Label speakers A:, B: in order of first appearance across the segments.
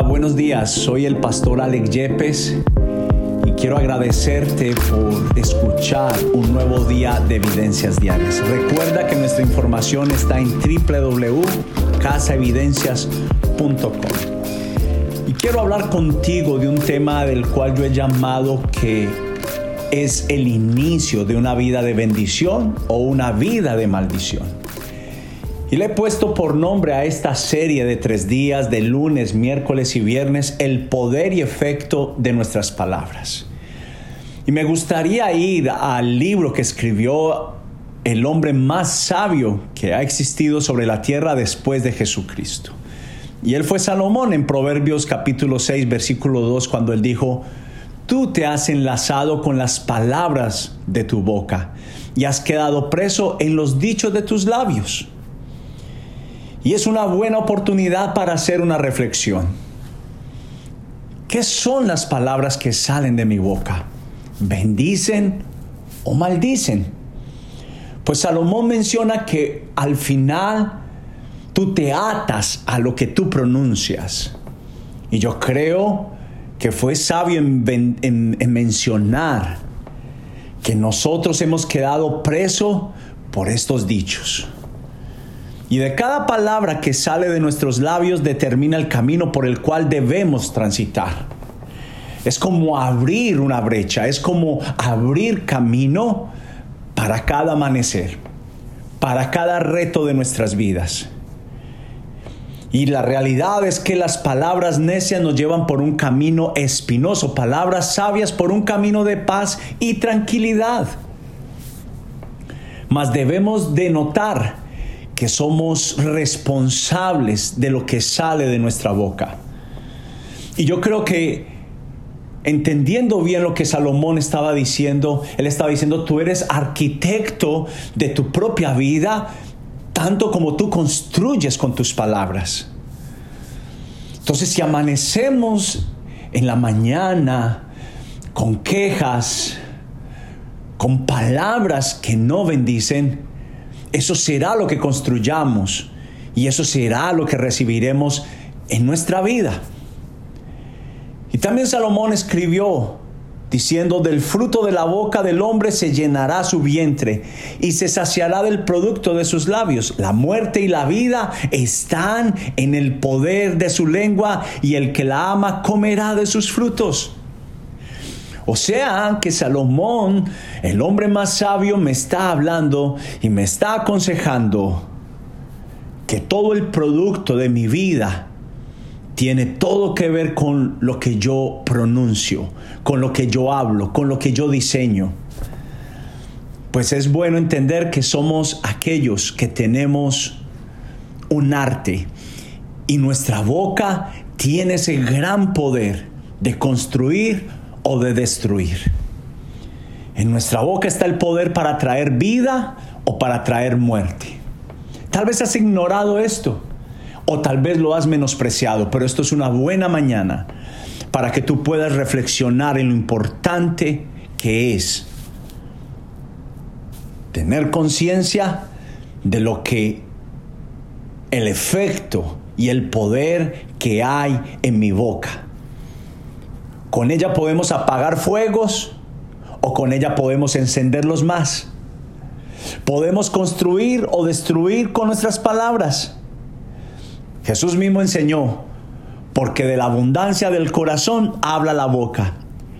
A: Buenos días. Soy el pastor Alex Yepes y quiero agradecerte por escuchar un nuevo día de evidencias diarias. Recuerda que nuestra información está en www.casaevidencias.com. Y quiero hablar contigo de un tema del cual yo he llamado que es el inicio de una vida de bendición o una vida de maldición. Y le he puesto por nombre a esta serie de tres días, de lunes, miércoles y viernes, el poder y efecto de nuestras palabras. Y me gustaría ir al libro que escribió el hombre más sabio que ha existido sobre la tierra después de Jesucristo. Y él fue Salomón en Proverbios capítulo 6, versículo 2, cuando él dijo, Tú te has enlazado con las palabras de tu boca y has quedado preso en los dichos de tus labios. Y es una buena oportunidad para hacer una reflexión. ¿Qué son las palabras que salen de mi boca? ¿Bendicen o maldicen? Pues Salomón menciona que al final tú te atas a lo que tú pronuncias. Y yo creo que fue sabio en, mencionar que nosotros hemos quedado presos por estos dichos. Y de cada palabra que sale de nuestros labios determina el camino por el cual debemos transitar. Es como abrir una brecha, es como abrir camino para cada amanecer, para cada reto de nuestras vidas. Y la realidad es que las palabras necias nos llevan por un camino espinoso, palabras sabias por un camino de paz y tranquilidad. Mas debemos de notar que somos responsables de lo que sale de nuestra boca. Y yo creo que entendiendo bien lo que Salomón estaba diciendo, él estaba diciendo, tú eres arquitecto de tu propia vida, tanto como tú construyes con tus palabras. Entonces, si amanecemos en la mañana con quejas, con palabras que no bendicen, eso será lo que construyamos y eso será lo que recibiremos en nuestra vida. Y también Salomón escribió diciendo, del fruto de la boca del hombre se llenará su vientre y se saciará del producto de sus labios. La muerte y la vida están en el poder de su lengua y el que la ama comerá de sus frutos. O sea que Salomón, el hombre más sabio, me está hablando y me está aconsejando que todo el producto de mi vida tiene todo que ver con lo que yo pronuncio, con lo que yo hablo, con lo que yo diseño. Pues es bueno entender que somos aquellos que tenemos un arte y nuestra boca tiene ese gran poder de construir o de destruir. En nuestra boca está el poder para traer vida o para traer muerte. Tal vez has ignorado esto o tal vez lo has menospreciado, pero esto es una buena mañana para que tú puedas reflexionar en lo importante que es tener conciencia de lo que el efecto y el poder que hay en mi boca. Con ella podemos apagar fuegos o con ella podemos encenderlos más. Podemos construir o destruir con nuestras palabras. Jesús mismo enseñó, porque de la abundancia del corazón habla la boca.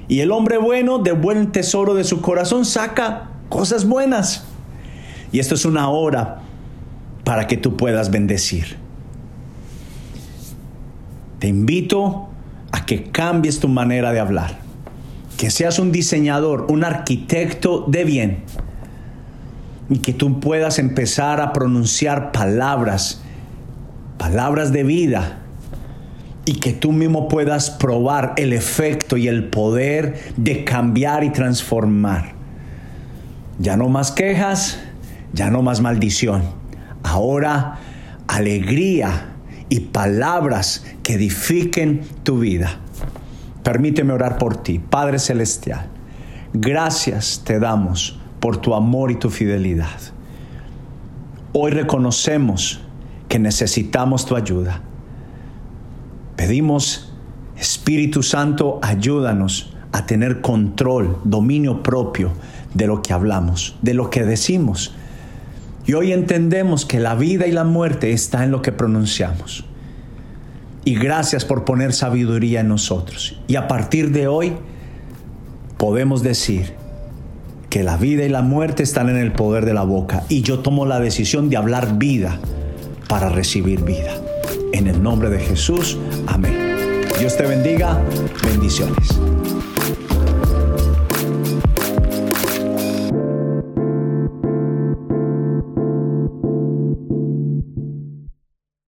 A: Y el hombre bueno de buen tesoro de su corazón saca cosas buenas. Y esto es una hora para que tú puedas bendecir. Te invito que cambies tu manera de hablar, que seas un diseñador, un arquitecto de bien y que tú puedas empezar a pronunciar palabras, palabras de vida y que tú mismo puedas probar el efecto y el poder de cambiar y transformar. Ya no más quejas, ya no más maldición. Ahora alegría y palabras que edifiquen tu vida. Permíteme orar por ti, Padre Celestial. Gracias te damos por tu amor y tu fidelidad. Hoy reconocemos que necesitamos tu ayuda, pedimos, Espíritu Santo, ayúdanos a tener control, dominio propio de lo que hablamos, de lo que decimos. Y hoy entendemos que la vida y la muerte está en lo que pronunciamos. Y gracias por poner sabiduría en nosotros. Y a partir de hoy podemos decir que la vida y la muerte están en el poder de la boca. Y yo tomo la decisión de hablar vida para recibir vida. En el nombre de Jesús, amén. Dios te bendiga. Bendiciones.